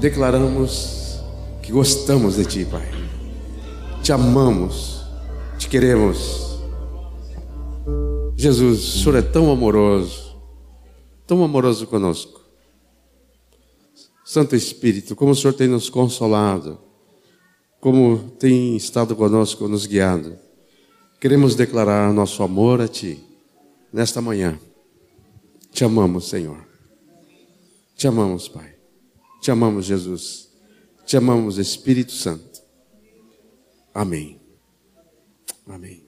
declaramos que gostamos de Ti, Pai. Te amamos, te queremos. Jesus, o Senhor é tão amoroso, tão amoroso conosco. Santo Espírito, como o Senhor tem nos consolado, como tem estado conosco, nos guiado. Queremos declarar nosso amor a Ti nesta manhã. Te amamos, Senhor. Te amamos, Pai. Te amamos, Jesus. Te amamos, Espírito Santo. Amém. Amém.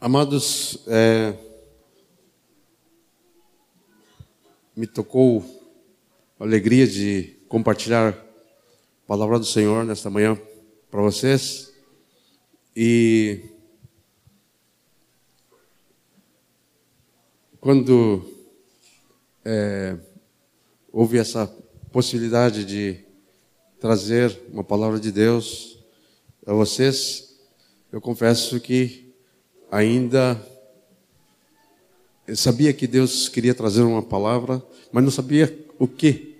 Amados, é, me tocou a alegria de compartilhar a palavra do Senhor nesta manhã para vocês. E quando é, houve essa possibilidade de trazer uma palavra de Deus a vocês, eu confesso que ainda eu sabia que Deus queria trazer uma palavra, mas não sabia o que.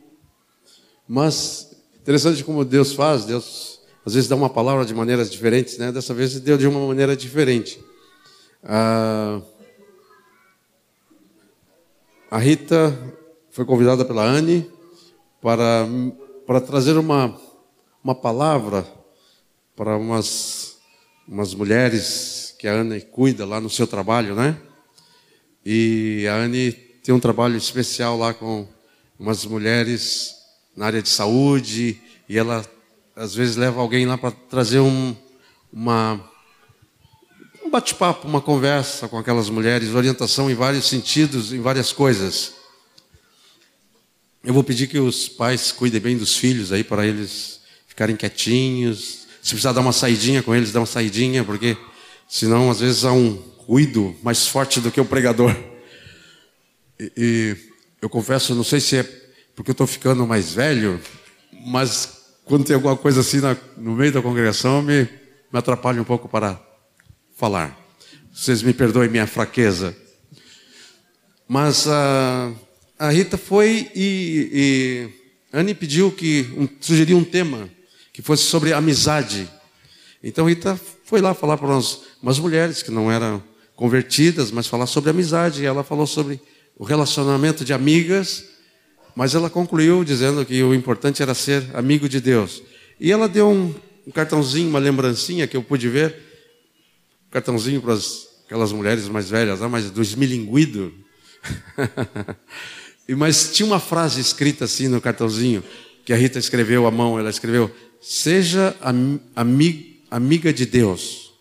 Mas interessante como Deus faz, Deus às vezes dá uma palavra de maneiras diferentes, né? Dessa vez deu de uma maneira diferente. Ah, a Rita foi convidada pela Anne para, para trazer uma, uma palavra para umas, umas mulheres que a Anne cuida lá no seu trabalho, né? E a Anne tem um trabalho especial lá com umas mulheres na área de saúde e ela às vezes leva alguém lá para trazer um, uma, um bate-papo, uma conversa com aquelas mulheres, orientação em vários sentidos, em várias coisas. Eu vou pedir que os pais cuidem bem dos filhos aí para eles ficarem quietinhos. Se precisar dar uma saidinha com eles, dá uma saidinha, porque senão às vezes há um ruído mais forte do que o pregador. E, e eu confesso, não sei se é porque eu estou ficando mais velho, mas quando tem alguma coisa assim na, no meio da congregação, me, me atrapalha um pouco para falar. Vocês me perdoem minha fraqueza. Mas a, a Rita foi e, e Anne pediu que um, sugeriu um tema que fosse sobre amizade. Então Rita foi lá falar para umas, mulheres que não eram convertidas, mas falar sobre amizade. E ela falou sobre o relacionamento de amigas, mas ela concluiu dizendo que o importante era ser amigo de Deus. E ela deu um, um cartãozinho, uma lembrancinha que eu pude ver, cartãozinho para as, aquelas mulheres mais velhas, ah, mas do esmilinguido. mas tinha uma frase escrita assim no cartãozinho, que a Rita escreveu à mão, ela escreveu, seja ami, amiga de Deus.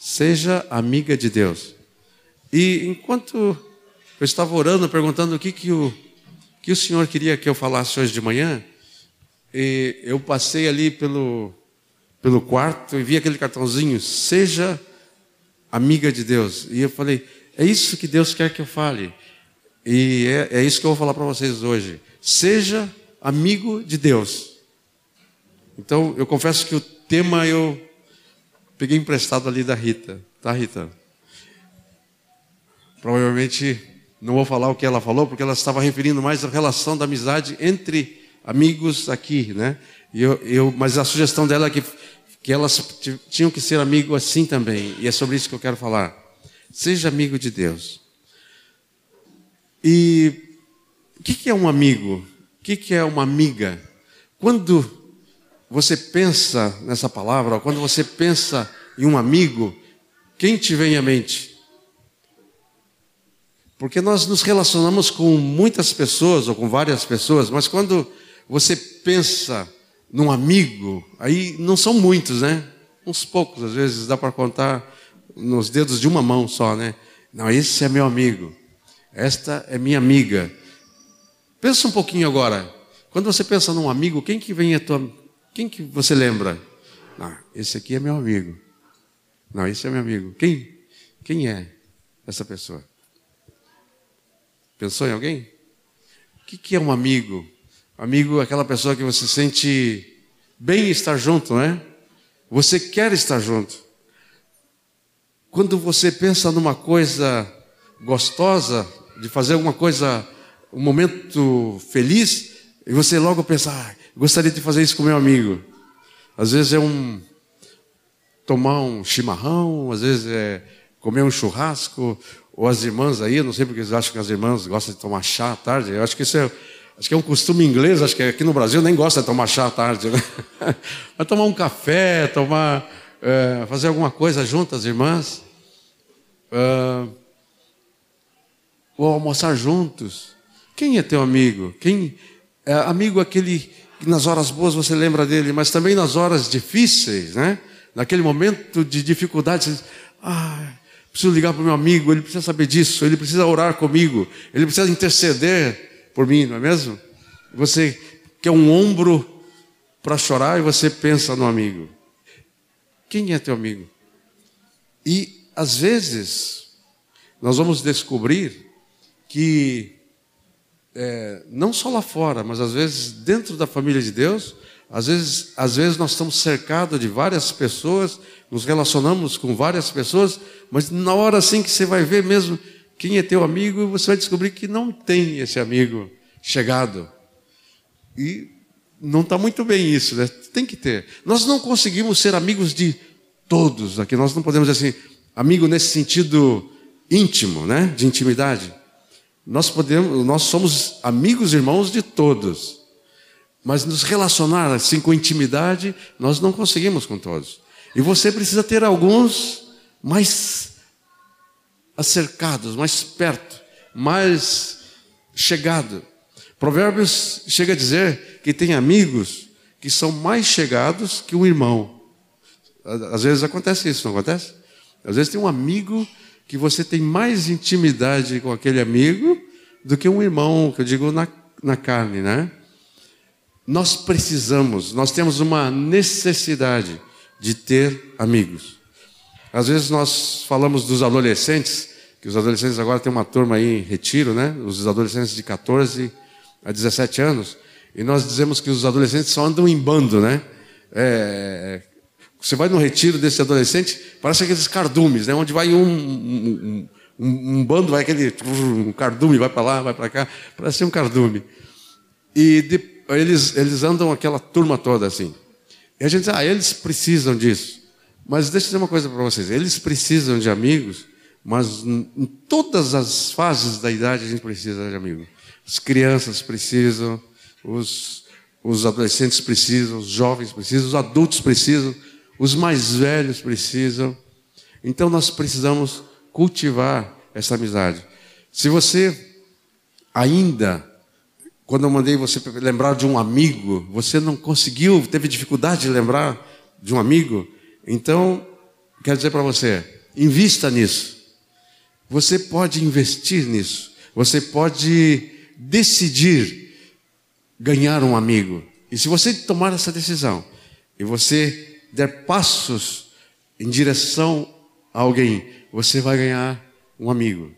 Seja amiga de Deus. E enquanto eu estava orando, perguntando o que, que, o, que o Senhor queria que eu falasse hoje de manhã, e eu passei ali pelo, pelo quarto e vi aquele cartãozinho, seja amiga de Deus. E eu falei, é isso que Deus quer que eu fale. E é, é isso que eu vou falar para vocês hoje. Seja amigo de Deus. Então, eu confesso que o tema eu Peguei emprestado ali da Rita, tá, Rita? Provavelmente não vou falar o que ela falou, porque ela estava referindo mais à relação da amizade entre amigos aqui, né? Eu, eu, mas a sugestão dela é que, que elas tinham que ser amigos assim também, e é sobre isso que eu quero falar. Seja amigo de Deus. E o que é um amigo? O que é uma amiga? Quando você pensa nessa palavra, quando você pensa em um amigo, quem te vem à mente? Porque nós nos relacionamos com muitas pessoas ou com várias pessoas, mas quando você pensa num amigo, aí não são muitos, né? Uns poucos, às vezes dá para contar nos dedos de uma mão só, né? Não, esse é meu amigo. Esta é minha amiga. Pensa um pouquinho agora. Quando você pensa num amigo, quem que vem à tua quem que você lembra? Não, esse aqui é meu amigo. Não, esse é meu amigo. Quem? Quem é essa pessoa? Pensou em alguém? O que, que é um amigo? Amigo aquela pessoa que você sente bem estar junto, não é? Você quer estar junto. Quando você pensa numa coisa gostosa, de fazer alguma coisa, um momento feliz, e você logo pensa, ah, gostaria de fazer isso com meu amigo. Às vezes é um tomar um chimarrão, às vezes é comer um churrasco, ou as irmãs aí, não sei porque eles acham que as irmãs gostam de tomar chá à tarde. Eu acho que isso é, acho que é um costume inglês, acho que aqui no Brasil nem gosta de tomar chá à tarde, né? Mas tomar um café, tomar, é, fazer alguma coisa junto, as irmãs. É, ou almoçar juntos. Quem é teu amigo? Quem é amigo aquele que nas horas boas você lembra dele, mas também nas horas difíceis, né? Naquele momento de dificuldade, você diz, ah, preciso ligar para o meu amigo, ele precisa saber disso, ele precisa orar comigo, ele precisa interceder por mim, não é mesmo? Você quer um ombro para chorar e você pensa no amigo. Quem é teu amigo? E às vezes nós vamos descobrir que é, não só lá fora, mas às vezes dentro da família de Deus, às vezes, às vezes nós estamos cercados de várias pessoas, nos relacionamos com várias pessoas, mas na hora assim que você vai ver mesmo quem é teu amigo, você vai descobrir que não tem esse amigo chegado. E não está muito bem isso, né? Tem que ter. Nós não conseguimos ser amigos de todos aqui. Nós não podemos dizer assim, amigo nesse sentido íntimo, né? De intimidade. Nós podemos, nós somos amigos irmãos de todos. Mas nos relacionar assim com intimidade, nós não conseguimos com todos. E você precisa ter alguns mais acercados, mais perto, mais chegado. Provérbios chega a dizer que tem amigos que são mais chegados que um irmão. Às vezes acontece isso, não acontece? Às vezes tem um amigo que você tem mais intimidade com aquele amigo do que um irmão, que eu digo na, na carne, né? Nós precisamos, nós temos uma necessidade de ter amigos. Às vezes nós falamos dos adolescentes, que os adolescentes agora têm uma turma aí em retiro, né? Os adolescentes de 14 a 17 anos. E nós dizemos que os adolescentes só andam em bando, né? É, você vai no retiro desse adolescente, parece aqueles cardumes, né? Onde vai um, um, um, um bando, vai aquele um cardume, vai para lá, vai para cá, parece um cardume. E depois eles, eles andam aquela turma toda assim. E a gente diz, ah, eles precisam disso. Mas deixa eu dizer uma coisa para vocês: eles precisam de amigos, mas em todas as fases da idade a gente precisa de amigos. As crianças precisam, os, os adolescentes precisam, os jovens precisam, os adultos precisam, os mais velhos precisam. Então nós precisamos cultivar essa amizade. Se você ainda quando eu mandei você lembrar de um amigo, você não conseguiu, teve dificuldade de lembrar de um amigo? Então, quero dizer para você, invista nisso. Você pode investir nisso. Você pode decidir ganhar um amigo. E se você tomar essa decisão e você der passos em direção a alguém, você vai ganhar um amigo.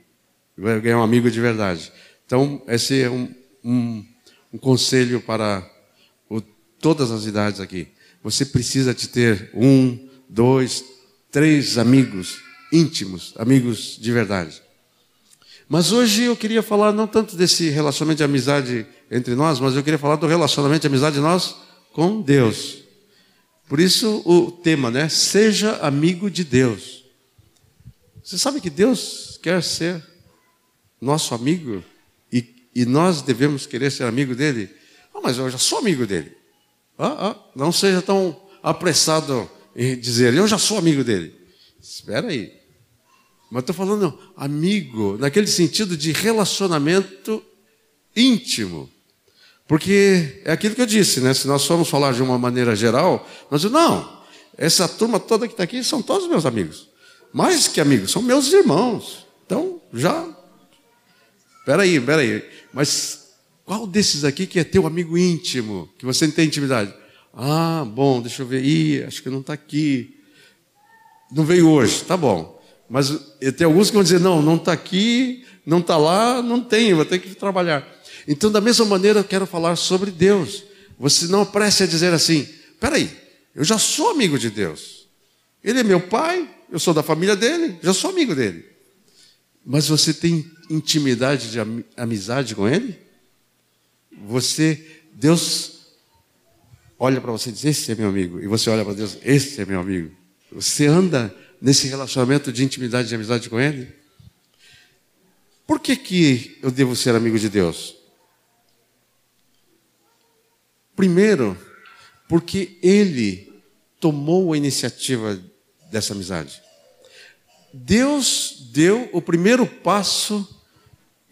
Vai ganhar um amigo de verdade. Então, esse é um, um, um conselho para o, todas as idades aqui. Você precisa de ter um, dois, três amigos íntimos, amigos de verdade. Mas hoje eu queria falar não tanto desse relacionamento de amizade entre nós, mas eu queria falar do relacionamento de amizade de nós com Deus. Por isso o tema, né? Seja amigo de Deus. Você sabe que Deus quer ser nosso amigo? e nós devemos querer ser amigo dele. Ah, mas eu já sou amigo dele. Ah, ah, não seja tão apressado em dizer, eu já sou amigo dele. Espera aí. Mas estou falando amigo, naquele sentido de relacionamento íntimo. Porque é aquilo que eu disse, né? Se nós formos falar de uma maneira geral, nós dizemos, não, essa turma toda que está aqui são todos meus amigos. Mais que amigos, são meus irmãos. Então, já. Espera aí, espera aí. Mas qual desses aqui que é teu amigo íntimo, que você não tem intimidade? Ah, bom, deixa eu ver. Ih, acho que não está aqui. Não veio hoje, tá bom. Mas tem alguns que vão dizer: não, não está aqui, não está lá, não tem, vou ter que trabalhar. Então, da mesma maneira, eu quero falar sobre Deus. Você não apresse a dizer assim: peraí, eu já sou amigo de Deus. Ele é meu pai, eu sou da família dele, já sou amigo dele. Mas você tem intimidade de amizade com Ele? Você, Deus olha para você e diz: Esse é meu amigo. E você olha para Deus: Esse é meu amigo. Você anda nesse relacionamento de intimidade e de amizade com Ele? Por que, que eu devo ser amigo de Deus? Primeiro, porque Ele tomou a iniciativa dessa amizade. Deus deu o primeiro passo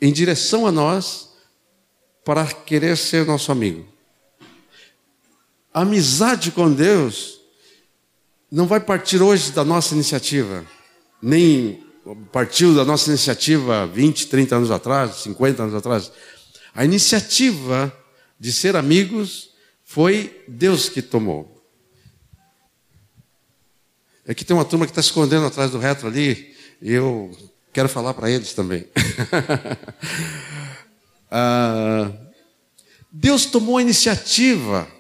em direção a nós para querer ser nosso amigo. A amizade com Deus não vai partir hoje da nossa iniciativa, nem partiu da nossa iniciativa 20, 30 anos atrás, 50 anos atrás. A iniciativa de ser amigos foi Deus que tomou. Aqui tem uma turma que está escondendo atrás do retro ali, e eu quero falar para eles também. ah, Deus tomou a iniciativa.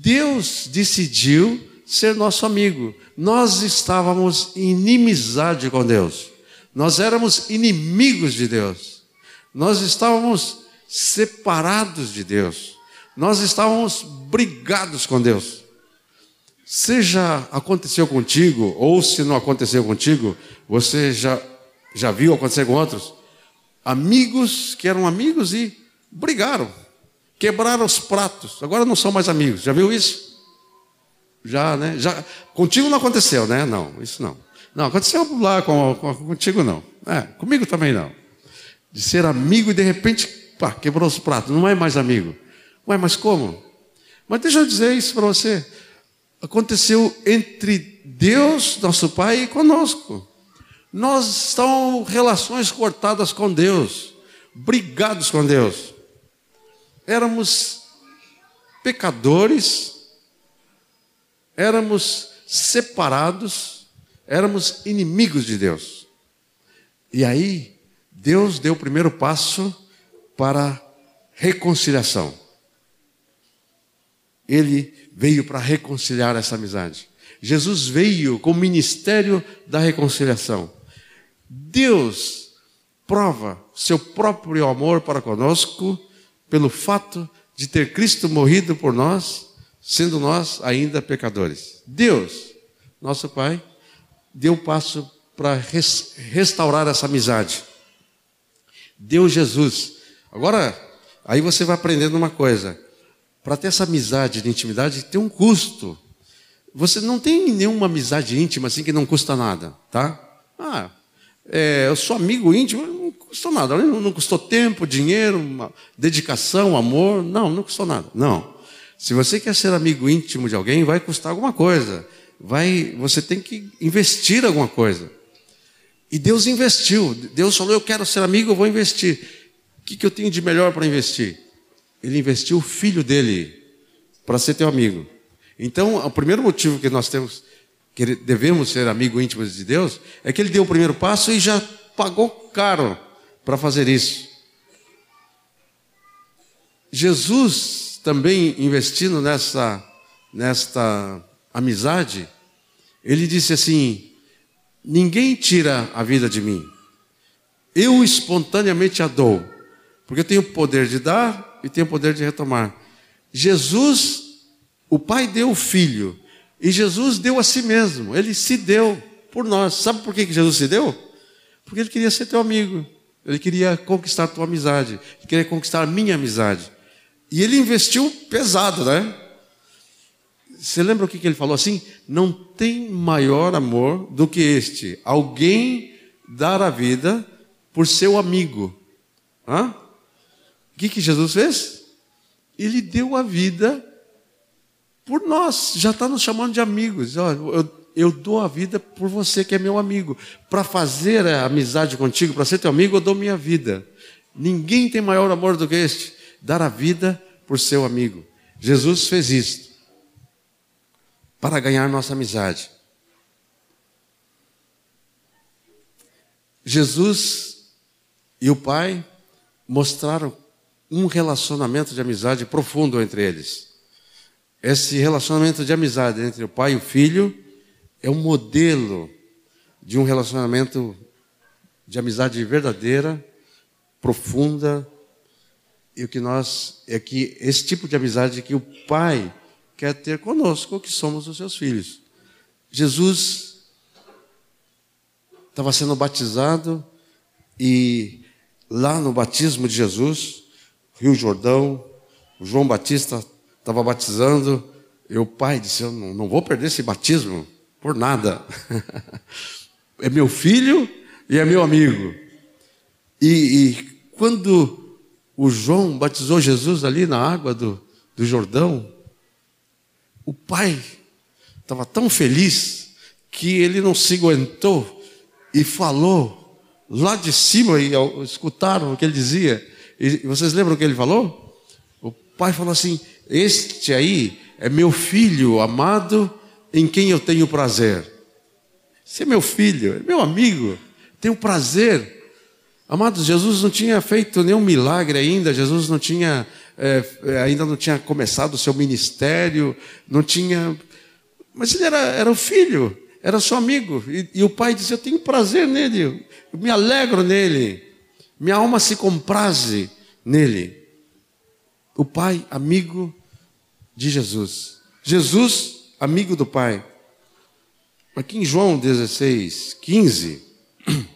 Deus decidiu ser nosso amigo. Nós estávamos em inimizade com Deus. Nós éramos inimigos de Deus. Nós estávamos separados de Deus. Nós estávamos brigados com Deus. Seja aconteceu contigo, ou se não aconteceu contigo, você já, já viu acontecer com outros? Amigos que eram amigos e brigaram, quebraram os pratos, agora não são mais amigos. Já viu isso? Já, né? Já, contigo não aconteceu, né? Não, isso não. Não, aconteceu lá com, com, contigo não. É, comigo também não. De ser amigo e de repente, pá, quebrou os pratos, não é mais amigo. Ué, mas como? Mas deixa eu dizer isso para você aconteceu entre Deus, nosso Pai, e conosco. Nós estamos relações cortadas com Deus, brigados com Deus. Éramos pecadores, éramos separados, éramos inimigos de Deus. E aí, Deus deu o primeiro passo para reconciliação. Ele veio para reconciliar essa amizade. Jesus veio com o ministério da reconciliação. Deus prova seu próprio amor para conosco pelo fato de ter Cristo morrido por nós, sendo nós ainda pecadores. Deus, nosso Pai, deu passo para restaurar essa amizade. Deu Jesus. Agora, aí você vai aprendendo uma coisa para ter essa amizade de intimidade, tem um custo. Você não tem nenhuma amizade íntima assim que não custa nada, tá? Ah, é, eu sou amigo íntimo, custou nada. Não, custou tempo, dinheiro, dedicação, amor. Não, não custou nada. Não. Se você quer ser amigo íntimo de alguém, vai custar alguma coisa. Vai, você tem que investir alguma coisa. E Deus investiu. Deus falou: Eu quero ser amigo, eu vou investir. O que, que eu tenho de melhor para investir? ele investiu o filho dele para ser teu amigo. Então, o primeiro motivo que nós temos, que devemos ser amigos íntimos de Deus, é que ele deu o primeiro passo e já pagou caro para fazer isso. Jesus também investindo nessa, nesta amizade, ele disse assim: Ninguém tira a vida de mim, eu espontaneamente a dou, porque eu tenho o poder de dar e tem o poder de retomar. Jesus, o Pai deu o Filho, e Jesus deu a si mesmo, ele se deu por nós. Sabe por que Jesus se deu? Porque ele queria ser teu amigo, ele queria conquistar a tua amizade, ele queria conquistar a minha amizade. E ele investiu pesado, né? Você lembra o que ele falou assim? Não tem maior amor do que este: alguém dar a vida por seu amigo. Hã? O que, que Jesus fez? Ele deu a vida por nós, já está nos chamando de amigos. Eu, eu dou a vida por você que é meu amigo. Para fazer a amizade contigo, para ser teu amigo, eu dou minha vida. Ninguém tem maior amor do que este, dar a vida por seu amigo. Jesus fez isso para ganhar nossa amizade. Jesus e o Pai mostraram um relacionamento de amizade profundo entre eles. Esse relacionamento de amizade entre o pai e o filho é um modelo de um relacionamento de amizade verdadeira, profunda, e o que nós é que esse tipo de amizade que o Pai quer ter conosco, que somos os seus filhos. Jesus estava sendo batizado e lá no batismo de Jesus, Rio Jordão, João Batista estava batizando, e o pai disse: Eu não vou perder esse batismo por nada. é meu filho e é meu amigo. E, e, quando o João batizou Jesus ali na água do, do Jordão, o pai estava tão feliz que ele não se aguentou e falou lá de cima, e escutaram o que ele dizia. E vocês lembram o que ele falou? O pai falou assim: Este aí é meu filho amado em quem eu tenho prazer. Esse é meu filho, é meu amigo, tenho prazer. Amados, Jesus não tinha feito nenhum milagre ainda, Jesus não tinha, é, é, ainda não tinha começado o seu ministério, não tinha. Mas ele era, era o filho, era seu amigo. E, e o pai dizia: Eu tenho prazer nele, eu me alegro nele, minha alma se compraze nele. O pai, amigo de Jesus. Jesus, amigo do pai. Aqui em João 16, 15,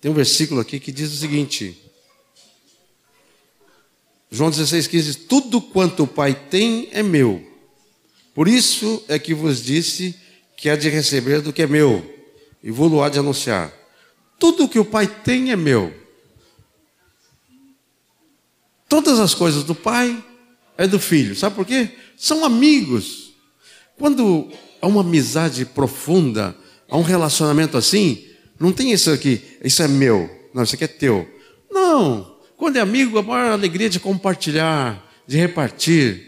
tem um versículo aqui que diz o seguinte: João 16, 15: Tudo quanto o Pai tem é meu. Por isso é que vos disse que há de receber do que é meu, e vou-lo há de anunciar. Tudo que o Pai tem é meu. Todas as coisas do Pai é do Filho. Sabe por quê? São amigos. Quando há uma amizade profunda, há um relacionamento assim, não tem isso aqui, isso é meu, não, isso aqui é teu. Não. Quando é amigo, a maior alegria de compartilhar, de repartir.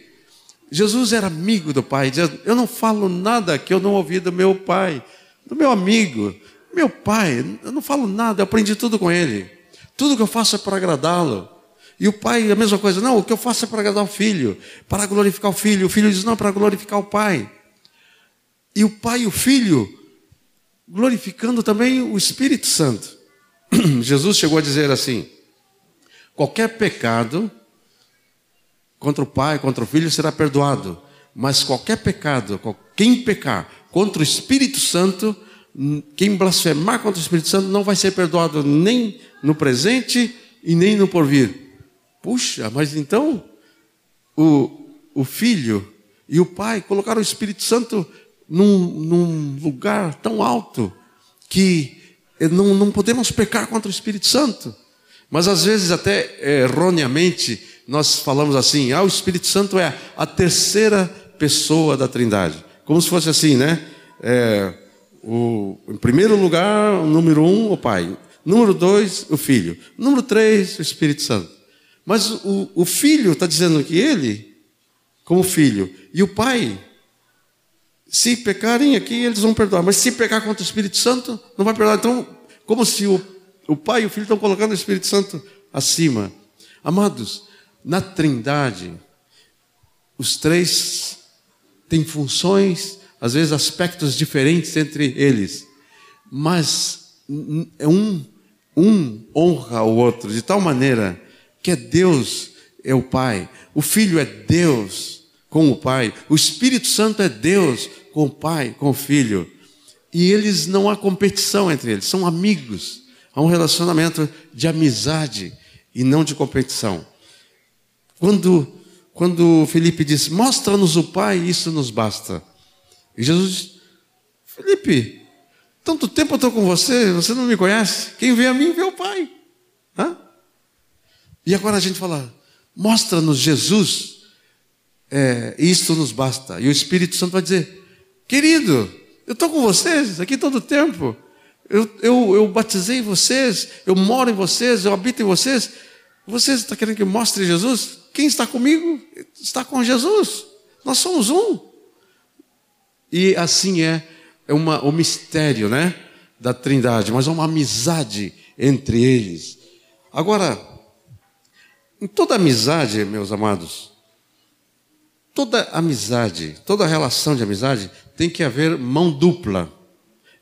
Jesus era amigo do Pai, eu não falo nada que eu não ouvi do meu Pai, do meu amigo. Meu Pai, eu não falo nada, eu aprendi tudo com Ele. Tudo que eu faço é para agradá-lo. E o pai, a mesma coisa, não, o que eu faço é para agradar o filho, para glorificar o filho. O filho diz, não, para glorificar o pai. E o pai e o filho glorificando também o Espírito Santo. Jesus chegou a dizer assim: qualquer pecado contra o pai, contra o filho será perdoado, mas qualquer pecado, quem pecar contra o Espírito Santo, quem blasfemar contra o Espírito Santo não vai ser perdoado nem no presente e nem no porvir. Puxa, mas então o, o filho e o pai colocaram o Espírito Santo num, num lugar tão alto que não, não podemos pecar contra o Espírito Santo. Mas às vezes, até erroneamente, nós falamos assim: ah, o Espírito Santo é a terceira pessoa da Trindade. Como se fosse assim, né? É, o, em primeiro lugar, o número um, o Pai. Número dois, o Filho. Número três, o Espírito Santo. Mas o, o Filho está dizendo que ele, como filho, e o Pai se pecarem aqui, eles vão perdoar. Mas se pecar contra o Espírito Santo, não vai perdoar. Então, como se o, o Pai e o Filho estão colocando o Espírito Santo acima. Amados, na Trindade, os três têm funções, às vezes aspectos diferentes entre eles. Mas um, um honra o outro, de tal maneira que é Deus é o Pai, o Filho é Deus com o Pai, o Espírito Santo é Deus com o pai, com o filho. E eles não há competição entre eles, são amigos. Há um relacionamento de amizade e não de competição. Quando, quando Felipe diz, mostra-nos o Pai, isso nos basta. E Jesus diz, Felipe, tanto tempo eu estou com você, você não me conhece? Quem vê a mim vê o Pai. Hã? E agora a gente fala, mostra-nos Jesus, é, isso nos basta. E o Espírito Santo vai dizer, Querido, eu estou com vocês aqui todo o tempo. Eu, eu, eu batizei vocês, eu moro em vocês, eu habito em vocês. Vocês estão querendo que eu mostre Jesus? Quem está comigo está com Jesus. Nós somos um. E assim é, é uma, o mistério né, da Trindade, mas é uma amizade entre eles. Agora, em toda amizade, meus amados, toda amizade, toda relação de amizade tem que haver mão dupla.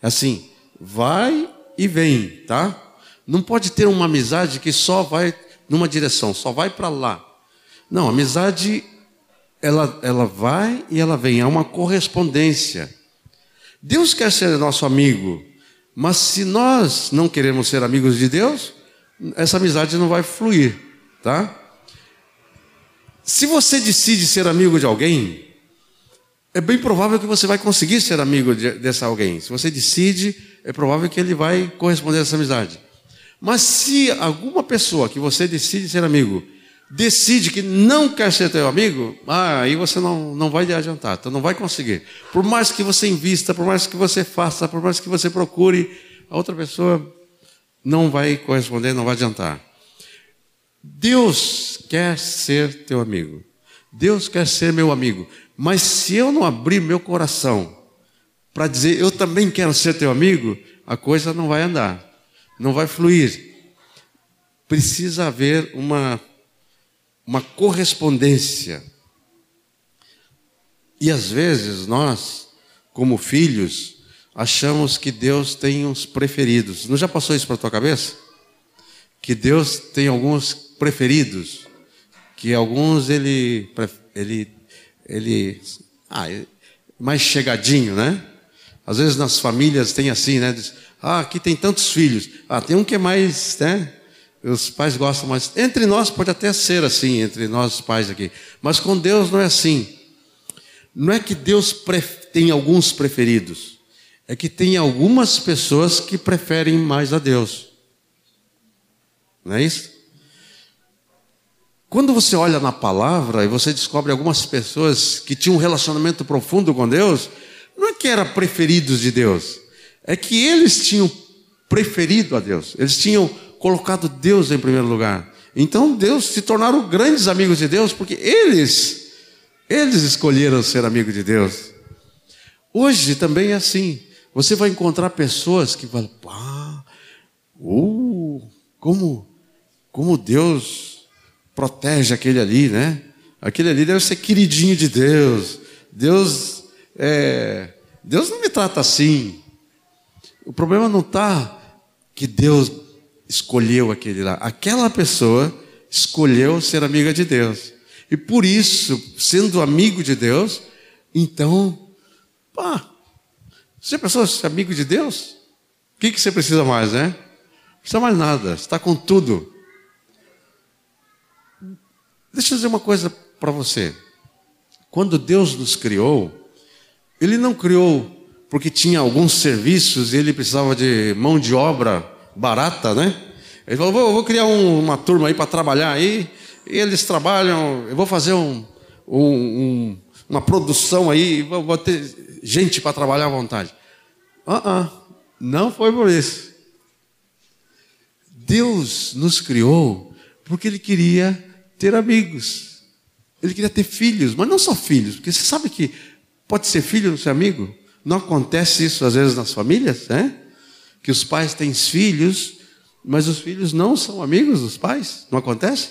Assim, vai e vem, tá? Não pode ter uma amizade que só vai numa direção, só vai para lá. Não, amizade ela, ela vai e ela vem, é uma correspondência. Deus quer ser nosso amigo, mas se nós não queremos ser amigos de Deus, essa amizade não vai fluir, tá? Se você decide ser amigo de alguém, é bem provável que você vai conseguir ser amigo de, dessa alguém. Se você decide, é provável que ele vai corresponder a essa amizade. Mas se alguma pessoa que você decide ser amigo, decide que não quer ser teu amigo, ah, aí você não, não vai adiantar, então não vai conseguir. Por mais que você invista, por mais que você faça, por mais que você procure, a outra pessoa não vai corresponder, não vai adiantar. Deus quer ser teu amigo. Deus quer ser meu amigo. Mas se eu não abrir meu coração para dizer eu também quero ser teu amigo, a coisa não vai andar, não vai fluir. Precisa haver uma uma correspondência. E às vezes nós, como filhos, achamos que Deus tem uns preferidos. Não já passou isso para tua cabeça? Que Deus tem alguns preferidos, que alguns ele ele ele ah, mais chegadinho, né? Às vezes nas famílias tem assim, né? Diz, ah, aqui tem tantos filhos. Ah, tem um que é mais, né? Os pais gostam mais. Entre nós pode até ser assim, entre nós os pais aqui. Mas com Deus não é assim. Não é que Deus tem alguns preferidos. É que tem algumas pessoas que preferem mais a Deus. Não é isso? Quando você olha na palavra e você descobre algumas pessoas que tinham um relacionamento profundo com Deus, não é que eram preferidos de Deus, é que eles tinham preferido a Deus. Eles tinham colocado Deus em primeiro lugar. Então Deus se tornaram grandes amigos de Deus porque eles eles escolheram ser amigo de Deus. Hoje também é assim. Você vai encontrar pessoas que falam: "Pá, uh, como como Deus protege aquele ali, né? Aquele ali deve ser queridinho de Deus. Deus é, Deus não me trata assim. O problema não está que Deus escolheu aquele lá. Aquela pessoa escolheu ser amiga de Deus. E por isso, sendo amigo de Deus, então, pá, você pensou ser amigo de Deus? O que, que você precisa mais, né? Não precisa mais nada, está com tudo. Deixa eu dizer uma coisa para você. Quando Deus nos criou, Ele não criou porque tinha alguns serviços e Ele precisava de mão de obra barata, né? Ele falou: vou, vou criar um, uma turma aí para trabalhar aí. E eles trabalham, eu vou fazer um, um, uma produção aí, vou, vou ter gente para trabalhar à vontade. Uh -uh, não foi por isso. Deus nos criou porque Ele queria ter amigos. Ele queria ter filhos, mas não só filhos, porque você sabe que pode ser filho não ser amigo. Não acontece isso às vezes nas famílias, né? que os pais têm filhos, mas os filhos não são amigos dos pais. Não acontece?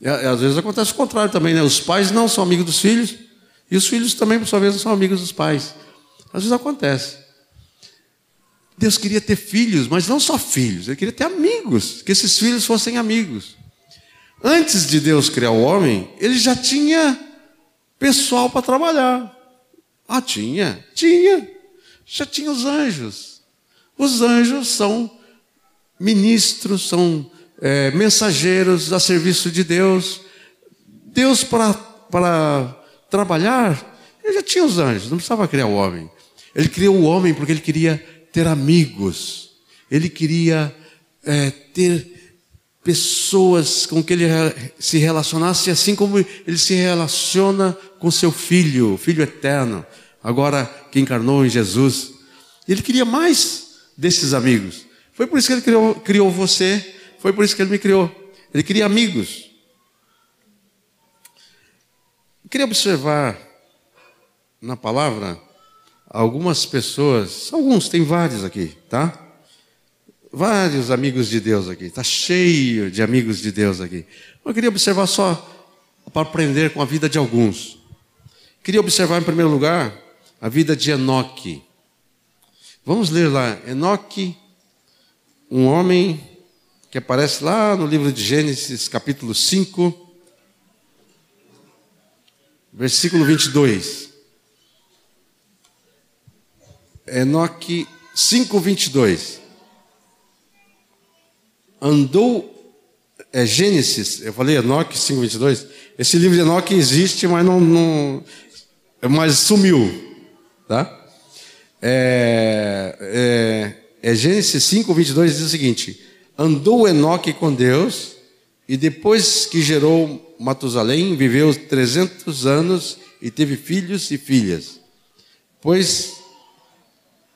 E, às vezes acontece o contrário também, né? Os pais não são amigos dos filhos, e os filhos também, por sua vez, não são amigos dos pais. Às vezes acontece. Deus queria ter filhos, mas não só filhos, ele queria ter amigos, que esses filhos fossem amigos. Antes de Deus criar o homem, ele já tinha pessoal para trabalhar. Ah, tinha? Tinha. Já tinha os anjos. Os anjos são ministros, são é, mensageiros a serviço de Deus. Deus, para, trabalhar, ele já tinha os anjos, não precisava criar o homem. Ele criou o homem porque ele queria ter amigos, ele queria é, ter pessoas com que ele se relacionasse, assim como ele se relaciona com seu filho, filho eterno, agora que encarnou em Jesus. Ele queria mais desses amigos. Foi por isso que ele criou, criou você, foi por isso que ele me criou. Ele queria amigos. Eu queria observar na palavra algumas pessoas, alguns, tem vários aqui, tá? Vários amigos de Deus aqui, está cheio de amigos de Deus aqui. Eu queria observar só para aprender com a vida de alguns. Queria observar em primeiro lugar a vida de Enoque. Vamos ler lá, Enoque, um homem que aparece lá no livro de Gênesis, capítulo 5, versículo 22. Enoque 5, 22. Andou, é Gênesis, eu falei Enoque 5, 22. Esse livro de Enoque existe, mas não, não mas sumiu, tá? É, é, é Gênesis 5, 22 diz o seguinte: Andou Enoque com Deus, e depois que gerou Matusalém, viveu 300 anos e teve filhos e filhas. Pois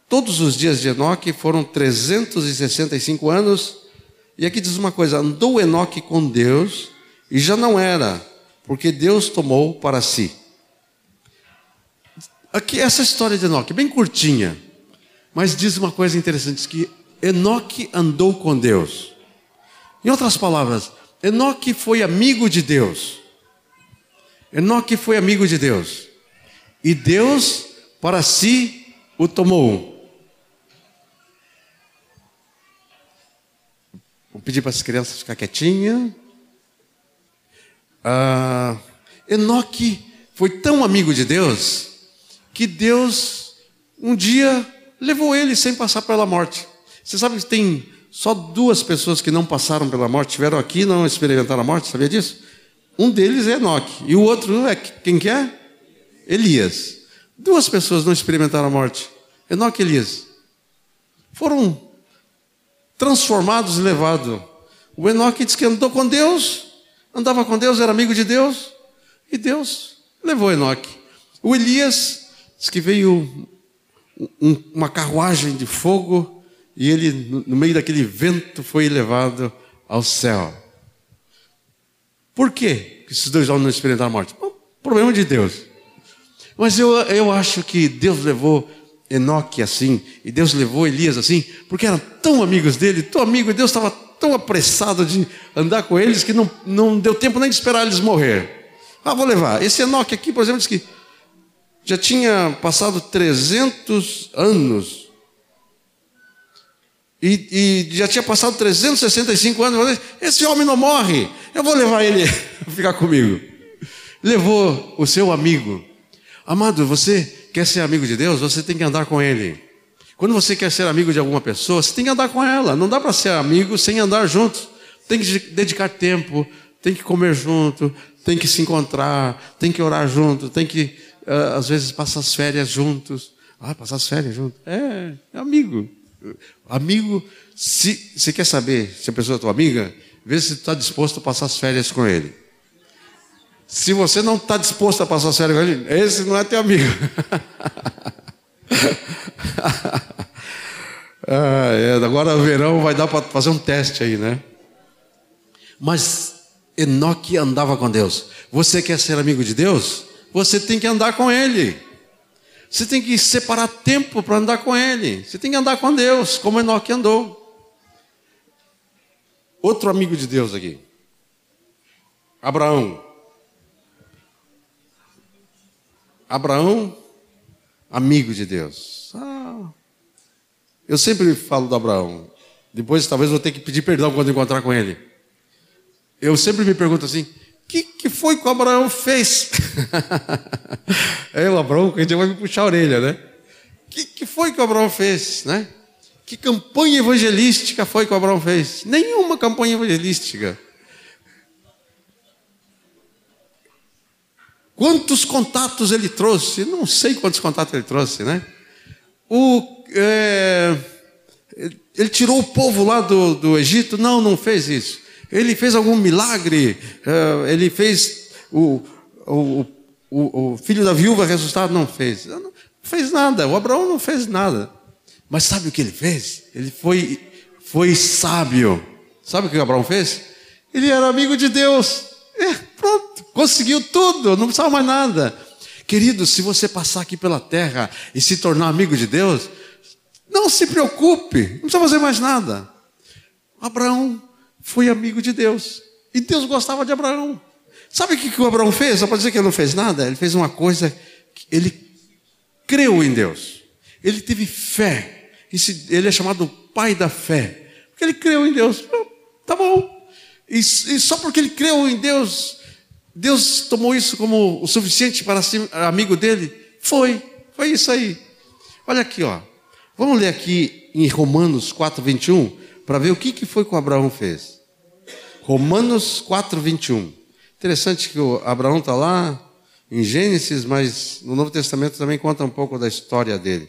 todos os dias de Enoque foram 365 anos, e aqui diz uma coisa: andou Enoque com Deus, e já não era, porque Deus tomou para si. Aqui, essa história de Enoque, bem curtinha, mas diz uma coisa interessante: que Enoque andou com Deus. Em outras palavras, Enoque foi amigo de Deus. Enoque foi amigo de Deus. E Deus para si o tomou. Vou pedir para as crianças ficar quietinhas. Ah, Enoque foi tão amigo de Deus que Deus um dia levou ele sem passar pela morte. Você sabe que tem só duas pessoas que não passaram pela morte, tiveram aqui e não experimentaram a morte, sabia disso? Um deles é Enoque, e o outro é quem que é? Elias. Duas pessoas não experimentaram a morte, Enoque e Elias. Foram transformados e levados. O Enoque disse que andou com Deus, andava com Deus, era amigo de Deus, e Deus levou Enoque. O Elias Diz que veio um, uma carruagem de fogo e ele, no, no meio daquele vento, foi levado ao céu. Por quê que esses dois homens não experimentaram a morte? Bom, problema de Deus. Mas eu, eu acho que Deus levou Enoque assim, e Deus levou Elias assim, porque eram tão amigos dele, tão amigo, e Deus estava tão apressado de andar com eles que não, não deu tempo nem de esperar eles morrer. Ah, vou levar. Esse Enoque aqui, por exemplo, diz que já tinha passado 300 anos. E, e, já tinha passado 365 anos. Esse homem não morre. Eu vou levar ele ficar comigo. Levou o seu amigo. Amado, você quer ser amigo de Deus? Você tem que andar com ele. Quando você quer ser amigo de alguma pessoa, você tem que andar com ela. Não dá para ser amigo sem andar juntos. Tem que dedicar tempo, tem que comer junto, tem que se encontrar, tem que orar junto, tem que uh, às vezes passa as férias juntos. Ah, passar as férias juntos. É, é amigo. Amigo, se você quer saber se a pessoa é tua amiga, vê se está disposto a passar as férias com ele. Se você não está disposto a passar as férias com ele, esse não é teu amigo. ah, é, agora verão vai dar para fazer um teste aí, né? Mas Enoque andava com Deus. Você quer ser amigo de Deus? você tem que andar com Ele. Você tem que separar tempo para andar com Ele. Você tem que andar com Deus, como Enoque andou. Outro amigo de Deus aqui. Abraão. Abraão, amigo de Deus. Ah, eu sempre falo do Abraão. Depois talvez vou ter que pedir perdão quando encontrar com ele. Eu sempre me pergunto assim: que, que foi que o Abraão fez? é o Abraão, que a gente vai me puxar a orelha, né? que, que foi que o Abraão fez, né? Que campanha evangelística foi que o Abraão fez? Nenhuma campanha evangelística. Quantos contatos ele trouxe? Não sei quantos contatos ele trouxe, né? O, é, ele tirou o povo lá do, do Egito? Não, não fez isso. Ele fez algum milagre? Eh, ele fez o, o, o, o filho da viúva ressuscitar? Não fez. Não fez nada. O Abraão não fez nada. Mas sabe o que ele fez? Ele foi, foi sábio. Sabe o que o Abraão fez? Ele era amigo de Deus. É, pronto, conseguiu tudo, não precisava mais nada. Querido, se você passar aqui pela terra e se tornar amigo de Deus, não se preocupe, não precisa fazer mais nada. Abraão foi amigo de Deus. E Deus gostava de Abraão. Sabe o que, que o Abraão fez? Só para dizer que ele não fez nada, ele fez uma coisa, ele creu em Deus. Ele teve fé. Ele é chamado pai da fé. Porque Ele creu em Deus. Tá bom. E, e só porque ele creu em Deus, Deus tomou isso como o suficiente para ser amigo dele? Foi. Foi isso aí. Olha aqui, ó. Vamos ler aqui em Romanos 4, 21, para ver o que, que foi que o Abraão fez. Romanos 4, 21. Interessante que o Abraão está lá em Gênesis, mas no Novo Testamento também conta um pouco da história dele.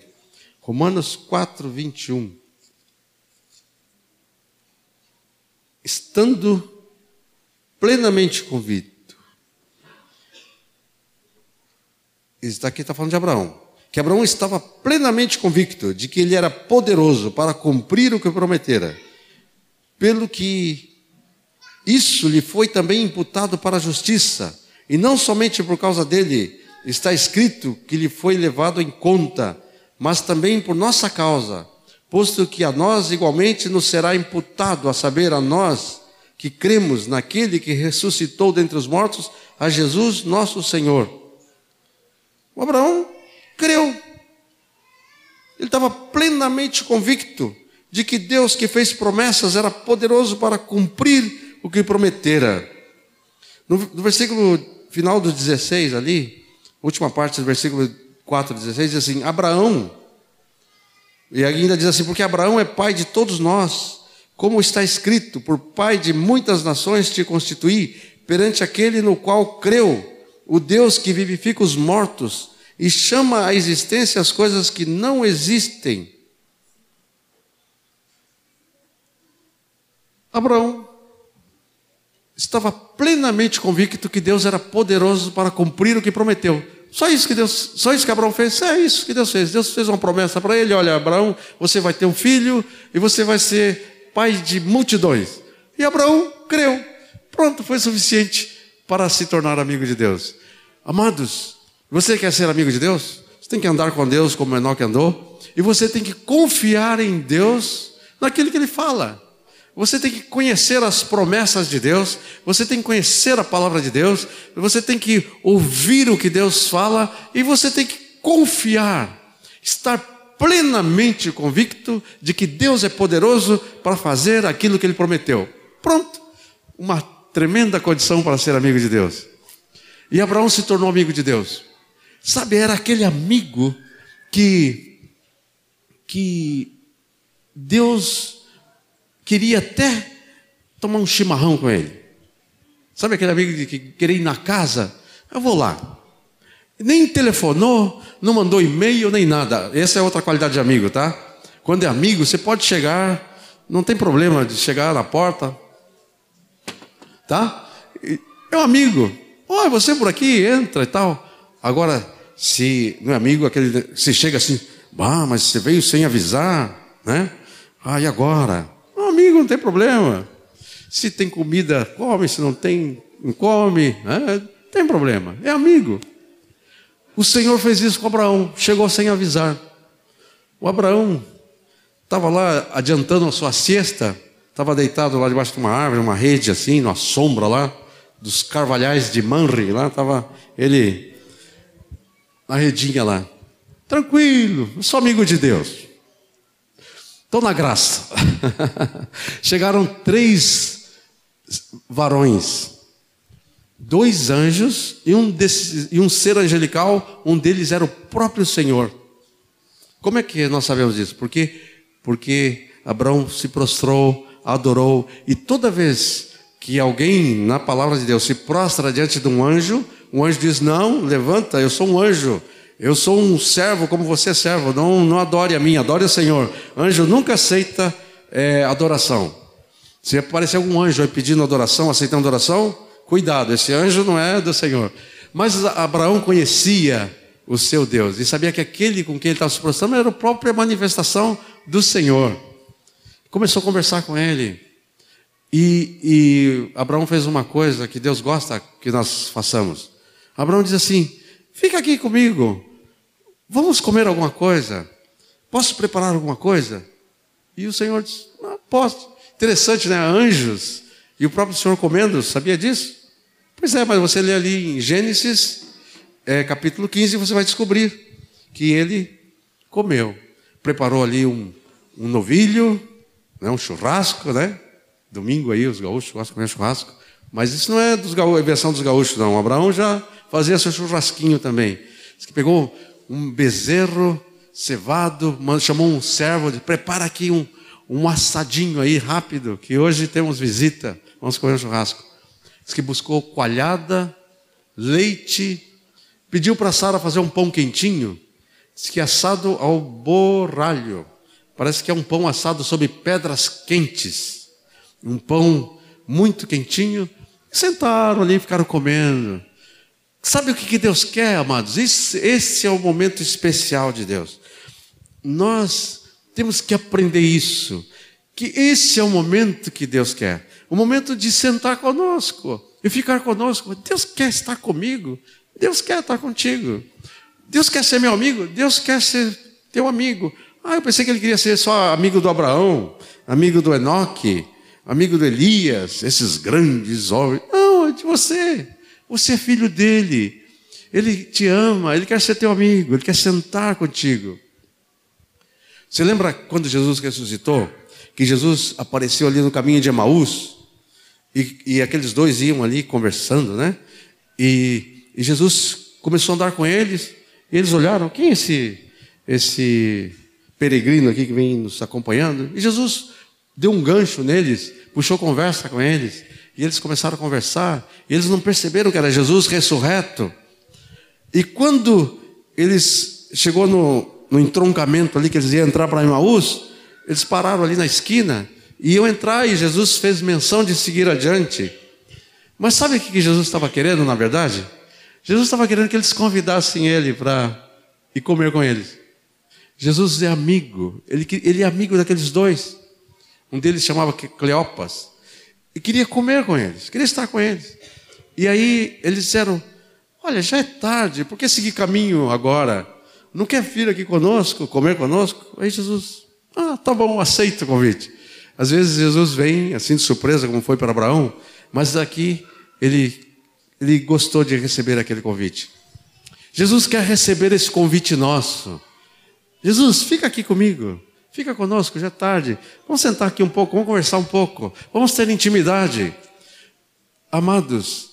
Romanos 4, 21. Estando plenamente convicto. Isso daqui está falando de Abraão. Que Abraão estava plenamente convicto de que ele era poderoso para cumprir o que prometera. Pelo que isso lhe foi também imputado para a justiça. E não somente por causa dele, está escrito que lhe foi levado em conta mas também por nossa causa, posto que a nós igualmente nos será imputado, a saber, a nós que cremos naquele que ressuscitou dentre os mortos, a Jesus nosso Senhor. O Abraão creu. Ele estava plenamente convicto de que Deus que fez promessas era poderoso para cumprir o que prometera. No, no versículo final do 16 ali, última parte do versículo 4,16 diz assim: Abraão, e ainda diz assim, porque Abraão é pai de todos nós, como está escrito, por pai de muitas nações te constituí, perante aquele no qual creu, o Deus que vivifica os mortos e chama à existência as coisas que não existem. Abraão estava plenamente convicto que Deus era poderoso para cumprir o que prometeu. Só isso que Deus, só isso que Abraão fez, é isso que Deus fez. Deus fez uma promessa para ele: olha, Abraão, você vai ter um filho e você vai ser pai de multidões. E Abraão creu. Pronto, foi suficiente para se tornar amigo de Deus. Amados, você quer ser amigo de Deus? Você tem que andar com Deus como Enoque andou. E você tem que confiar em Deus naquilo que Ele fala. Você tem que conhecer as promessas de Deus, você tem que conhecer a palavra de Deus, você tem que ouvir o que Deus fala e você tem que confiar, estar plenamente convicto de que Deus é poderoso para fazer aquilo que ele prometeu. Pronto, uma tremenda condição para ser amigo de Deus. E Abraão se tornou amigo de Deus. Sabe, era aquele amigo que que Deus queria até tomar um chimarrão com ele. Sabe aquele amigo que queria ir na casa? Eu vou lá. Nem telefonou, não mandou e-mail, nem nada. Essa é outra qualidade de amigo, tá? Quando é amigo, você pode chegar, não tem problema de chegar na porta, tá? É um amigo. Oi, você por aqui, entra e tal. Agora, se é amigo, aquele, se chega assim, ah, mas você veio sem avisar, né? Ah, e agora? amigo, não tem problema. Se tem comida, come, se não tem, não come, né? tem problema. É amigo. O Senhor fez isso com Abraão, chegou sem avisar. O Abraão estava lá adiantando a sua siesta, estava deitado lá debaixo de uma árvore, uma rede assim, numa sombra lá, dos carvalhais de Manri, lá estava ele na redinha lá. Tranquilo, sou amigo de Deus. Estou na graça. Chegaram três varões, dois anjos e um, desses, e um ser angelical, um deles era o próprio Senhor. Como é que nós sabemos disso? Porque, porque Abraão se prostrou, adorou, e toda vez que alguém na palavra de Deus se prostra diante de um anjo, o anjo diz: Não, levanta, eu sou um anjo, eu sou um servo como você é servo, não, não adore a mim, adore o Senhor. Anjo nunca aceita é, adoração. Se aparecer algum anjo aí pedindo adoração, aceitando adoração, cuidado, esse anjo não é do Senhor. Mas Abraão conhecia o seu Deus e sabia que aquele com quem ele estava se prostrando era a própria manifestação do Senhor. Começou a conversar com ele. E, e Abraão fez uma coisa que Deus gosta que nós façamos. Abraão diz assim: Fica aqui comigo. Vamos comer alguma coisa? Posso preparar alguma coisa? E o Senhor diz: Posso. Interessante, né? Anjos e o próprio Senhor comendo, sabia disso? Pois é, mas você lê ali em Gênesis, é, capítulo 15, você vai descobrir que ele comeu. Preparou ali um, um novilho, né? um churrasco, né? Domingo aí os gaúchos gostam de churrasco. Mas isso não é dos gaúchos, invenção dos gaúchos, não. Abraão já fazia seu churrasquinho também. Diz que pegou um bezerro cevado, chamou um servo, de prepara aqui um, um assadinho aí rápido, que hoje temos visita, vamos comer um churrasco. Diz que buscou coalhada, leite, pediu para Sara fazer um pão quentinho, diz que assado ao borralho. Parece que é um pão assado sobre pedras quentes. Um pão muito quentinho. Sentaram ali e ficaram comendo. Sabe o que Deus quer, amados? Esse, esse é o momento especial de Deus. Nós temos que aprender isso. Que esse é o momento que Deus quer. O momento de sentar conosco e ficar conosco. Deus quer estar comigo. Deus quer estar contigo. Deus quer ser meu amigo. Deus quer ser teu amigo. Ah, eu pensei que ele queria ser só amigo do Abraão, amigo do Enoque, amigo do Elias, esses grandes homens. Não, é de você. Você é filho dele. Ele te ama, ele quer ser teu amigo, ele quer sentar contigo. Você lembra quando Jesus ressuscitou? Que Jesus apareceu ali no caminho de Emaús? E, e aqueles dois iam ali conversando, né? E, e, Jesus começou a andar com eles. E eles olharam: quem é esse, esse peregrino aqui que vem nos acompanhando? E Jesus deu um gancho neles, puxou conversa com eles. E eles começaram a conversar. E eles não perceberam que era Jesus ressurreto. E quando eles chegou no, no entroncamento ali, que eles iam entrar para Emaús, eles pararam ali na esquina, e iam entrar e Jesus fez menção de seguir adiante. Mas sabe o que Jesus estava querendo, na verdade? Jesus estava querendo que eles convidassem ele para ir comer com eles. Jesus é amigo, ele, ele é amigo daqueles dois. Um deles chamava Cleopas, e queria comer com eles, queria estar com eles. E aí eles disseram: Olha, já é tarde, por que seguir caminho agora? Não quer vir aqui conosco, comer conosco? Aí Jesus, ah, tá bom, aceito o convite. Às vezes Jesus vem assim de surpresa, como foi para Abraão, mas aqui ele, ele gostou de receber aquele convite. Jesus quer receber esse convite nosso. Jesus, fica aqui comigo, fica conosco, já é tarde. Vamos sentar aqui um pouco, vamos conversar um pouco, vamos ter intimidade. Amados,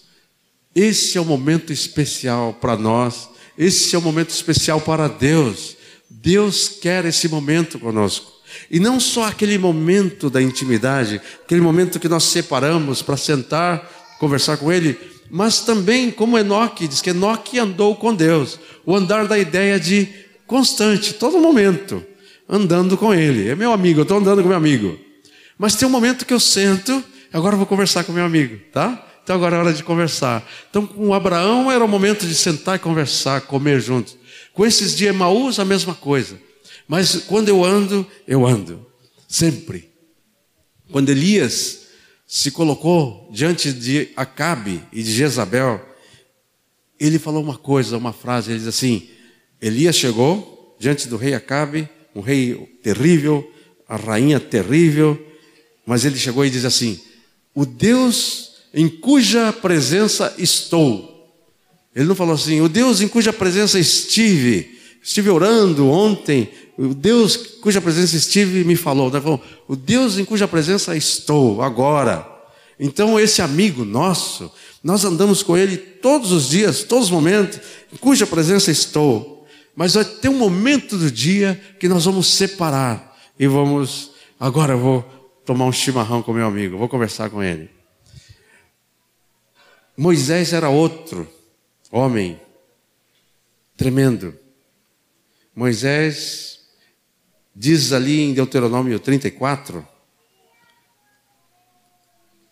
esse é o momento especial para nós esse é um momento especial para Deus. Deus quer esse momento conosco. E não só aquele momento da intimidade, aquele momento que nós separamos para sentar, conversar com Ele, mas também como Enoque, diz que Enoque andou com Deus. O andar da ideia de constante, todo momento, andando com Ele. É meu amigo, eu estou andando com meu amigo. Mas tem um momento que eu sento, agora eu vou conversar com meu amigo, tá? Então agora é hora de conversar. Então com Abraão era o momento de sentar e conversar, comer juntos. Com esses de Emaús a mesma coisa. Mas quando eu ando, eu ando. Sempre. Quando Elias se colocou diante de Acabe e de Jezabel, ele falou uma coisa, uma frase, ele diz assim: Elias chegou diante do rei Acabe, um rei terrível, a rainha terrível, mas ele chegou e diz assim: O Deus em cuja presença estou. Ele não falou assim, o Deus em cuja presença estive, estive orando ontem, o Deus cuja presença estive me falou. Ele falou, o Deus em cuja presença estou agora. Então, esse amigo nosso, nós andamos com ele todos os dias, todos os momentos, em cuja presença estou. Mas vai ter um momento do dia que nós vamos separar e vamos. Agora eu vou tomar um chimarrão com meu amigo, vou conversar com ele. Moisés era outro homem tremendo. Moisés diz ali em Deuteronômio 34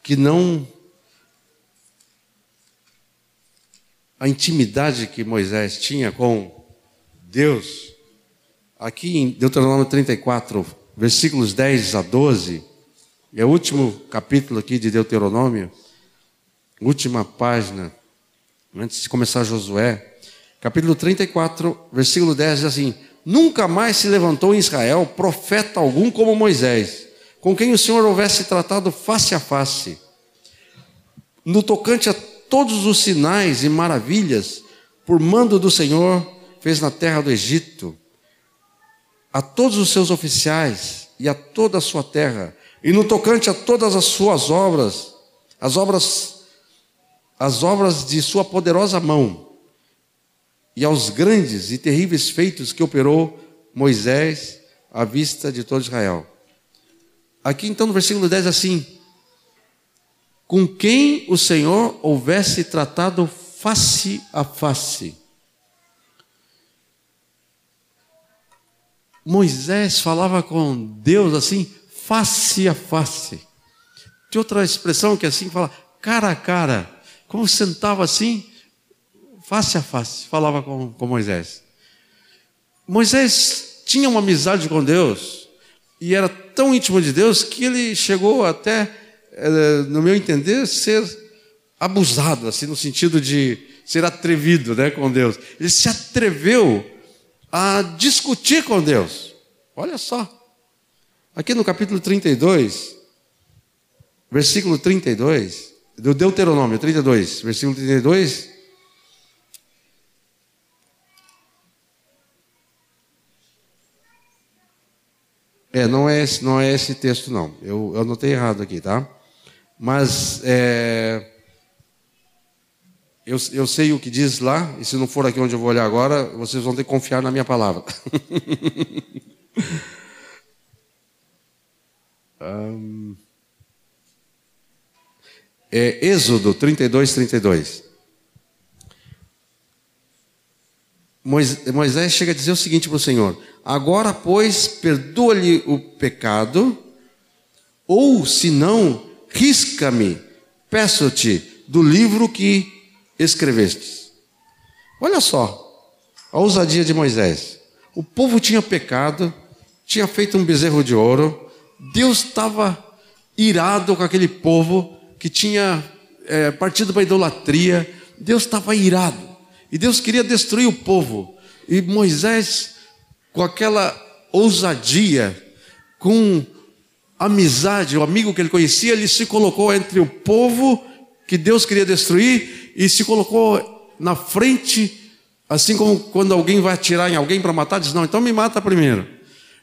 que não a intimidade que Moisés tinha com Deus. Aqui em Deuteronômio 34, versículos 10 a 12, é o último capítulo aqui de Deuteronômio última página, antes de começar Josué, capítulo 34, versículo 10 diz assim: Nunca mais se levantou em Israel profeta algum como Moisés, com quem o Senhor houvesse tratado face a face. No tocante a todos os sinais e maravilhas, por mando do Senhor, fez na terra do Egito, a todos os seus oficiais e a toda a sua terra, E no tocante a todas as suas obras, as obras, as obras de sua poderosa mão, e aos grandes e terríveis feitos que operou Moisés à vista de todo Israel. Aqui então no versículo 10 assim: Com quem o Senhor houvesse tratado face a face. Moisés falava com Deus assim, face a face. Tem outra expressão que é assim fala cara a cara. Como sentava assim, face a face, falava com, com Moisés. Moisés tinha uma amizade com Deus e era tão íntimo de Deus que ele chegou até, eh, no meu entender, ser abusado, assim, no sentido de ser atrevido né, com Deus. Ele se atreveu a discutir com Deus. Olha só. Aqui no capítulo 32, versículo 32, do Deuteronômio 32, versículo 32. É, não é, esse, não é esse texto, não. Eu, eu anotei errado aqui, tá? Mas é, eu, eu sei o que diz lá, e se não for aqui onde eu vou olhar agora, vocês vão ter que confiar na minha palavra. um, é Êxodo 32, 32. Moisés chega a dizer o seguinte para o Senhor: Agora, pois, perdoa-lhe o pecado, ou se não, risca-me, peço-te, do livro que escrevestes. Olha só a ousadia de Moisés. O povo tinha pecado, tinha feito um bezerro de ouro, Deus estava irado com aquele povo que tinha é, partido para a idolatria, Deus estava irado e Deus queria destruir o povo. E Moisés, com aquela ousadia, com amizade, o amigo que ele conhecia, ele se colocou entre o povo que Deus queria destruir e se colocou na frente, assim como quando alguém vai atirar em alguém para matar, diz: Não, então me mata primeiro.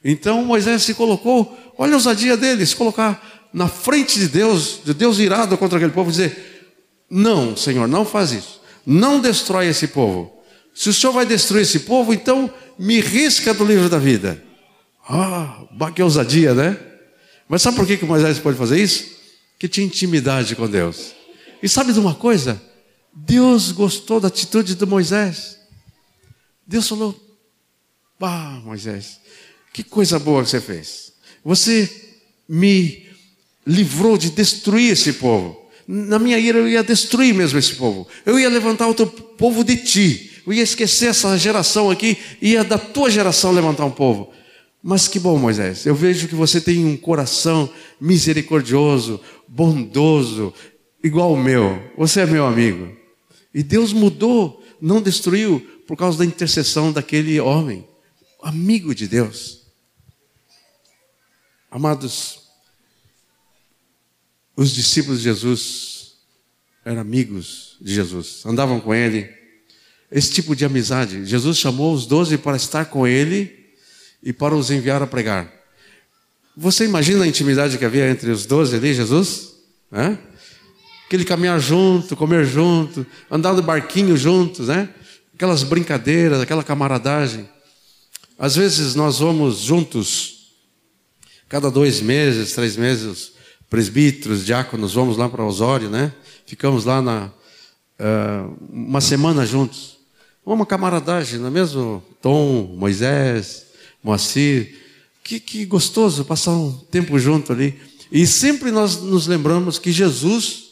Então Moisés se colocou, olha a ousadia dele, se colocar na frente de Deus, de Deus irado contra aquele povo, dizer: Não, Senhor, não faz isso, não destrói esse povo. Se o Senhor vai destruir esse povo, então me risca do livro da vida. Ah, que ousadia, né? Mas sabe por que, que Moisés pode fazer isso? Que tinha intimidade com Deus. E sabe de uma coisa? Deus gostou da atitude de Moisés. Deus falou: Ah, Moisés, que coisa boa que você fez. Você me livrou de destruir esse povo. Na minha ira eu ia destruir mesmo esse povo. Eu ia levantar outro povo de ti. Eu ia esquecer essa geração aqui, ia da tua geração levantar um povo. Mas que bom, Moisés. Eu vejo que você tem um coração misericordioso, bondoso, igual o meu. Você é meu amigo. E Deus mudou, não destruiu por causa da intercessão daquele homem, amigo de Deus. Amados, os discípulos de Jesus eram amigos de Jesus, andavam com ele. Esse tipo de amizade, Jesus chamou os doze para estar com ele e para os enviar a pregar. Você imagina a intimidade que havia entre os doze ali, Jesus? É? Aquele caminhar junto, comer junto, andar no barquinho juntos, né? Aquelas brincadeiras, aquela camaradagem. Às vezes nós vamos juntos, cada dois meses, três meses, presbíteros, diáconos, vamos lá para Osório, né? Ficamos lá na, uh, uma semana juntos. Uma camaradagem, não é mesmo? Tom, Moisés, Moacir. Que, que gostoso passar um tempo junto ali. E sempre nós nos lembramos que Jesus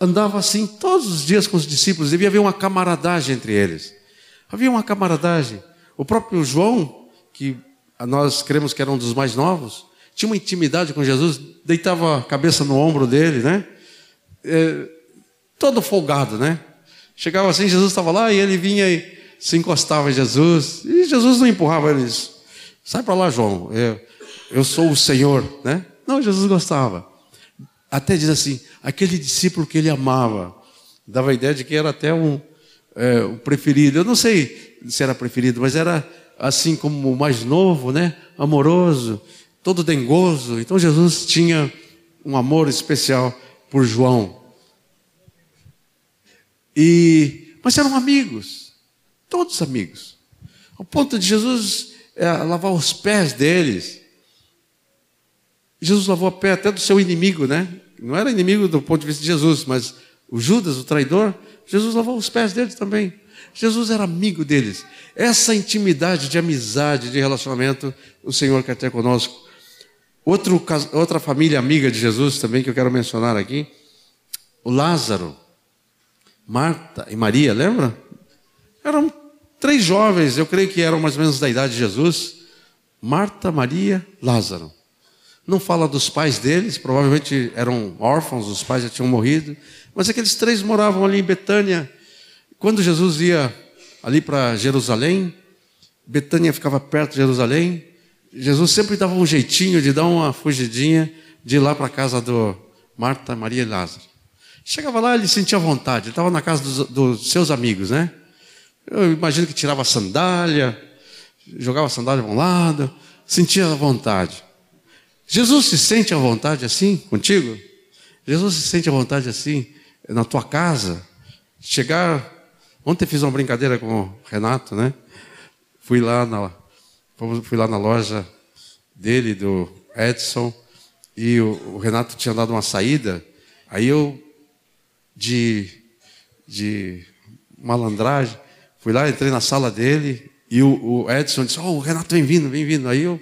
andava assim todos os dias com os discípulos, devia haver uma camaradagem entre eles. Havia uma camaradagem. O próprio João, que nós cremos que era um dos mais novos, tinha uma intimidade com Jesus, deitava a cabeça no ombro dele, né? É, todo folgado, né? Chegava assim, Jesus estava lá e ele vinha e se encostava em Jesus, e Jesus não empurrava eles. Sai para lá, João, eu, eu sou o Senhor, né? Não, Jesus gostava. Até diz assim, aquele discípulo que ele amava, dava a ideia de que era até um, é, um preferido. Eu não sei se era preferido, mas era assim como o mais novo, né? Amoroso. todo dengoso. Então Jesus tinha um amor especial por João. E mas eram amigos, todos amigos. Ao ponto de Jesus é, lavar os pés deles. Jesus lavou a pé até do seu inimigo, né? Não era inimigo do ponto de vista de Jesus, mas o Judas, o traidor, Jesus lavou os pés deles também. Jesus era amigo deles. Essa intimidade de amizade, de relacionamento, o Senhor quer ter conosco. Outro, outra família amiga de Jesus também que eu quero mencionar aqui, o Lázaro, Marta e Maria, lembra? Eram três jovens, eu creio que eram mais ou menos da idade de Jesus. Marta, Maria, Lázaro. Não fala dos pais deles, provavelmente eram órfãos, os pais já tinham morrido. Mas aqueles três moravam ali em Betânia. Quando Jesus ia ali para Jerusalém, Betânia ficava perto de Jerusalém. Jesus sempre dava um jeitinho de dar uma fugidinha de ir lá para a casa do Marta, Maria e Lázaro. Chegava lá, ele sentia vontade, ele estava na casa dos, dos, seus amigos, né? Eu imagino que tirava a sandália, jogava a sandália para um lado, sentia vontade. Jesus se sente à vontade assim contigo? Jesus se sente à vontade assim na tua casa, chegar. Ontem fiz uma brincadeira com o Renato, né? Fui lá na, fui lá na loja dele, do Edson, e o, o Renato tinha dado uma saída. Aí eu, de, de malandragem, fui lá, entrei na sala dele, e o, o Edson disse: Oh, o Renato vem vindo, vem vindo. Aí eu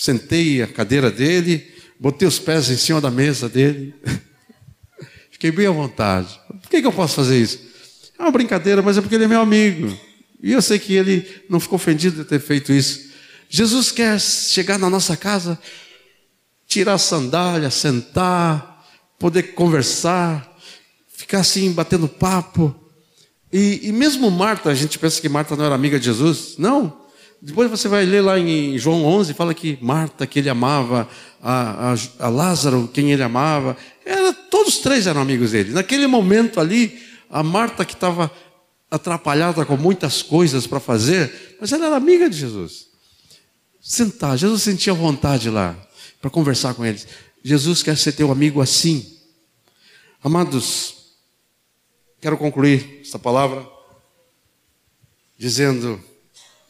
sentei a cadeira dele, botei os pés em cima da mesa dele. Fiquei bem à vontade. Por que, que eu posso fazer isso? É uma brincadeira, mas é porque ele é meu amigo. E eu sei que ele não ficou ofendido de ter feito isso. Jesus quer chegar na nossa casa, tirar a sandália, sentar, poder conversar, ficar assim batendo papo. E, e, mesmo Marta, a gente pensa que Marta não era amiga de Jesus. Não. Depois você vai ler lá em João 11, fala que Marta, que ele amava, a, a, a Lázaro, quem ele amava, era, todos três eram amigos dele. Naquele momento ali, a Marta que estava atrapalhada com muitas coisas para fazer, mas ela era amiga de Jesus. Sentar, Jesus sentia vontade lá para conversar com eles. Jesus quer ser teu amigo assim. Amados, quero concluir esta palavra dizendo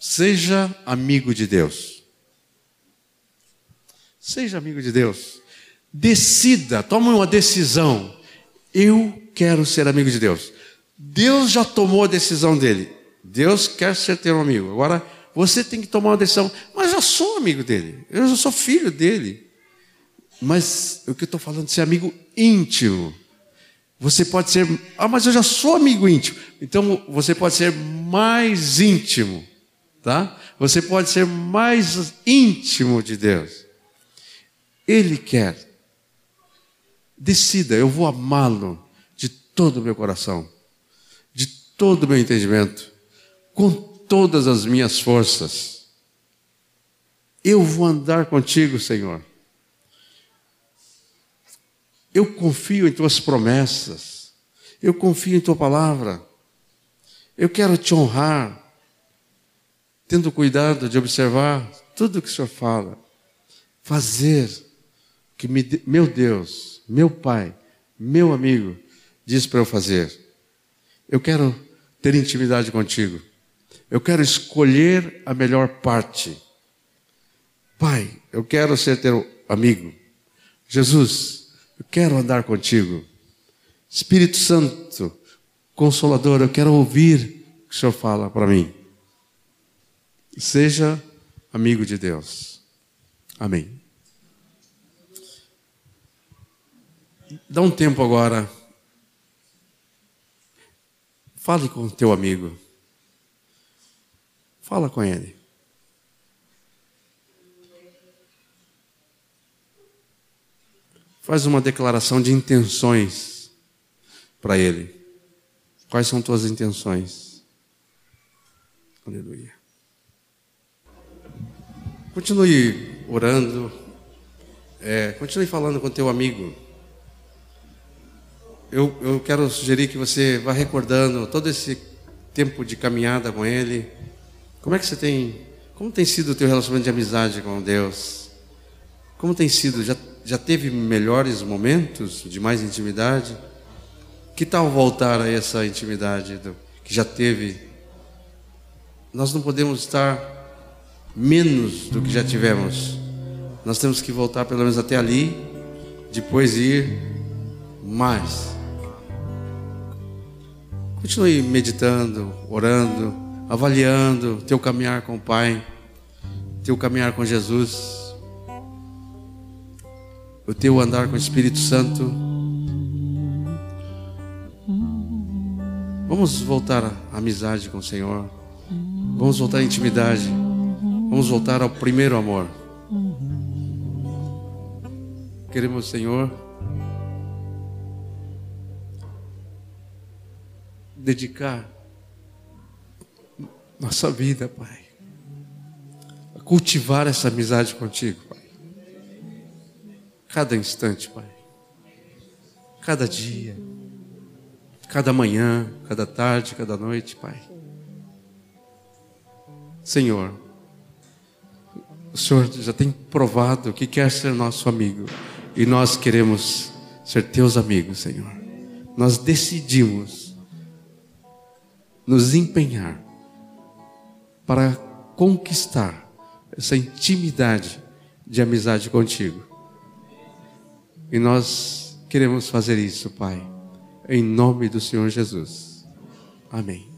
Seja amigo de Deus. Seja amigo de Deus. Decida, tome uma decisão. Eu quero ser amigo de Deus. Deus já tomou a decisão dele. Deus quer ser teu amigo. Agora, você tem que tomar uma decisão. Mas eu sou amigo dele. Eu já sou filho dele. Mas o que eu estou falando de ser amigo íntimo. Você pode ser. Ah, mas eu já sou amigo íntimo. Então você pode ser mais íntimo tá? Você pode ser mais íntimo de Deus. Ele quer. Decida, eu vou amá-lo de todo o meu coração, de todo o meu entendimento, com todas as minhas forças. Eu vou andar contigo, Senhor. Eu confio em tuas promessas. Eu confio em tua palavra. Eu quero te honrar tendo cuidado de observar tudo o que o Senhor fala, fazer que me, meu Deus, meu Pai, meu amigo, diz para eu fazer. Eu quero ter intimidade contigo. Eu quero escolher a melhor parte. Pai, eu quero ser teu amigo. Jesus, eu quero andar contigo. Espírito Santo, Consolador, eu quero ouvir o que o Senhor fala para mim. Seja amigo de Deus. Amém. Dá um tempo agora. Fale com o teu amigo. Fala com ele. Faz uma declaração de intenções para ele. Quais são tuas intenções? Aleluia. Continue orando, é, continue falando com teu amigo. Eu, eu quero sugerir que você vá recordando todo esse tempo de caminhada com ele. Como é que você tem, como tem sido o teu relacionamento de amizade com Deus? Como tem sido? Já, já teve melhores momentos de mais intimidade? Que tal voltar a essa intimidade do, que já teve? Nós não podemos estar menos do que já tivemos. Nós temos que voltar pelo menos até ali, depois ir mais. Continue meditando, orando, avaliando teu caminhar com o Pai, teu caminhar com Jesus, o teu andar com o Espírito Santo. Vamos voltar à amizade com o Senhor. Vamos voltar à intimidade. Vamos voltar ao primeiro amor. Queremos, Senhor, dedicar nossa vida, Pai, a cultivar essa amizade contigo, Pai. Cada instante, Pai. Cada dia, cada manhã, cada tarde, cada noite, Pai. Senhor, o Senhor já tem provado que quer ser nosso amigo e nós queremos ser teus amigos, Senhor. Nós decidimos nos empenhar para conquistar essa intimidade de amizade contigo. E nós queremos fazer isso, Pai, em nome do Senhor Jesus. Amém.